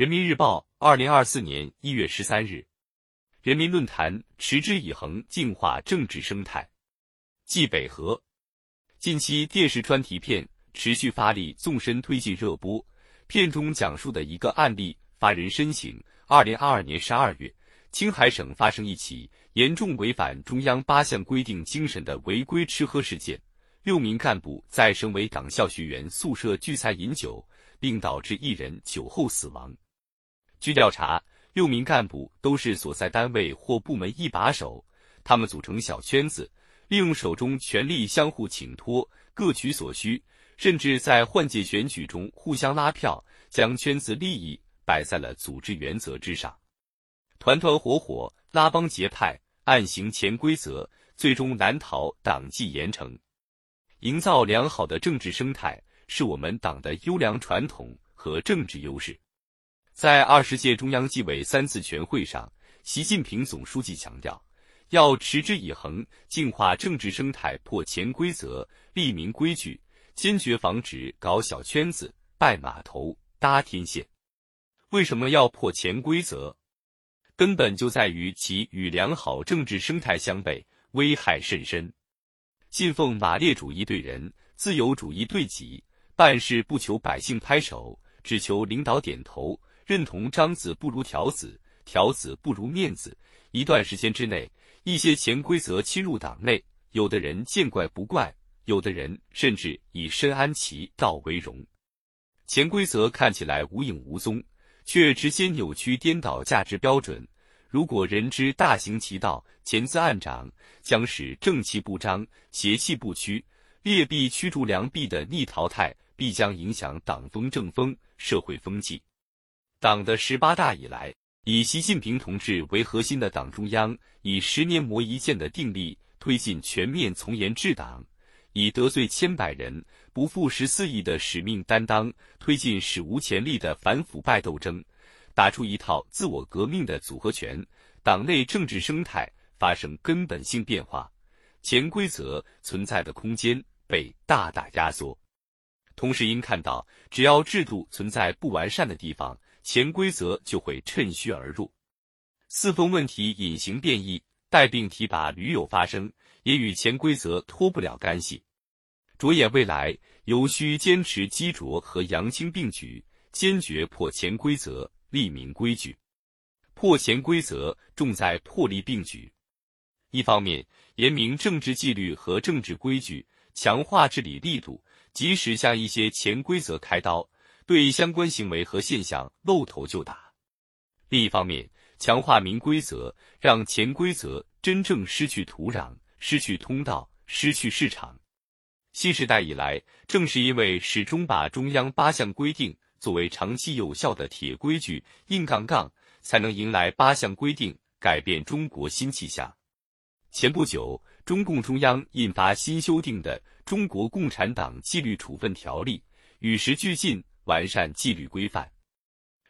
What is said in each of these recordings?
人民日报，二零二四年一月十三日。人民论坛：持之以恒净化政治生态。冀北河。近期电视专题片持续发力，纵深推进热播。片中讲述的一个案例发人深省。二零二二年十二月，青海省发生一起严重违反中央八项规定精神的违规吃喝事件。六名干部在省委党校学员宿舍聚餐饮酒，并导致一人酒后死亡。据调查，六名干部都是所在单位或部门一把手，他们组成小圈子，利用手中权力相互请托，各取所需，甚至在换届选举中互相拉票，将圈子利益摆在了组织原则之上，团团伙伙拉帮结派，暗行潜规则，最终难逃党纪严惩。营造良好的政治生态是我们党的优良传统和政治优势。在二十届中央纪委三次全会上，习近平总书记强调，要持之以恒净化政治生态，破潜规则，立明规矩，坚决防止搞小圈子、拜码头、搭天线。为什么要破潜规则？根本就在于其与良好政治生态相悖，危害甚深。信奉马列主义对人，自由主义对己，办事不求百姓拍手，只求领导点头。认同张子不如条子，条子不如面子。一段时间之内，一些潜规则侵入党内，有的人见怪不怪，有的人甚至以深谙其道为荣。潜规则看起来无影无踪，却直接扭曲颠倒价值标准。如果人之大行其道，潜滋暗长，将使正气不彰，邪气不驱，劣币驱逐良币的逆淘汰，必将影响党风政风、社会风气。党的十八大以来，以习近平同志为核心的党中央，以十年磨一剑的定力，推进全面从严治党；以得罪千百人，不负十四亿的使命担当，推进史无前例的反腐败斗争。打出一套自我革命的组合拳，党内政治生态发生根本性变化，潜规则存在的空间被大大压缩。同时，应看到，只要制度存在不完善的地方，潜规则就会趁虚而入。四风问题隐形变异，带病提拔屡有发生，也与潜规则脱不了干系。着眼未来，尤需坚持积浊和扬清并举，坚决破潜规则。立明规矩，破潜规则重在破例并举。一方面，严明政治纪律和政治规矩，强化治理力度，及时向一些潜规则开刀，对相关行为和现象露头就打；另一方面，强化明规则，让潜规则真正失去土壤、失去通道、失去市场。新时代以来，正是因为始终把中央八项规定。作为长期有效的铁规矩、硬杠杠，才能迎来八项规定改变中国新气象。前不久，中共中央印发新修订的《中国共产党纪律处分条例》，与时俱进，完善纪律规范。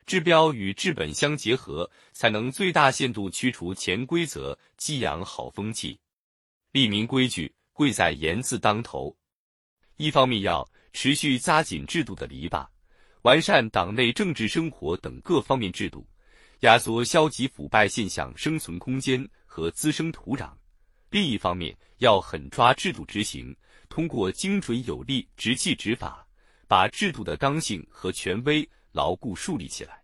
治标与治本相结合，才能最大限度驱除潜规则，激扬好风气。立明规矩，贵在严字当头。一方面要持续扎紧制度的篱笆。完善党内政治生活等各方面制度，压缩消极腐败现象生存空间和滋生土壤；另一方面，要狠抓制度执行，通过精准有力执纪执法，把制度的刚性和权威牢固树立起来。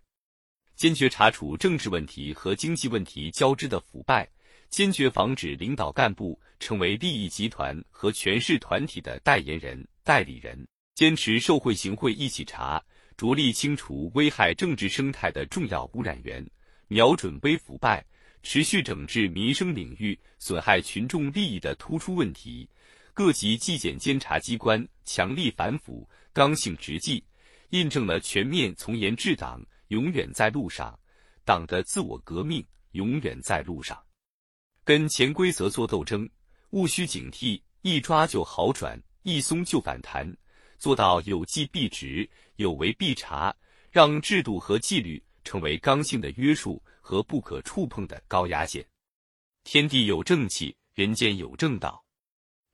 坚决查处政治问题和经济问题交织的腐败，坚决防止领导干部成为利益集团和权势团体的代言人、代理人，坚持受贿行贿一起查。着力清除危害政治生态的重要污染源，瞄准微腐败，持续整治民生领域损害群众利益的突出问题。各级纪检监察机关强力反腐，刚性执纪，印证了全面从严治党永远在路上，党的自我革命永远在路上。跟潜规则做斗争，务需警惕：一抓就好转，一松就反弹。做到有纪必执，有为必查，让制度和纪律成为刚性的约束和不可触碰的高压线。天地有正气，人间有正道，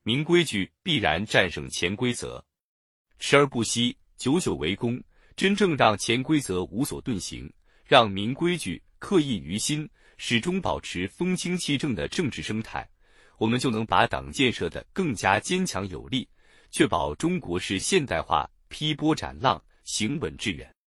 明规矩必然战胜潜规则。持而不息，久久为功，真正让潜规则无所遁形，让明规矩刻意于心，始终保持风清气正的政治生态，我们就能把党建设的更加坚强有力，确保中国式现代化劈波斩浪，行稳致远。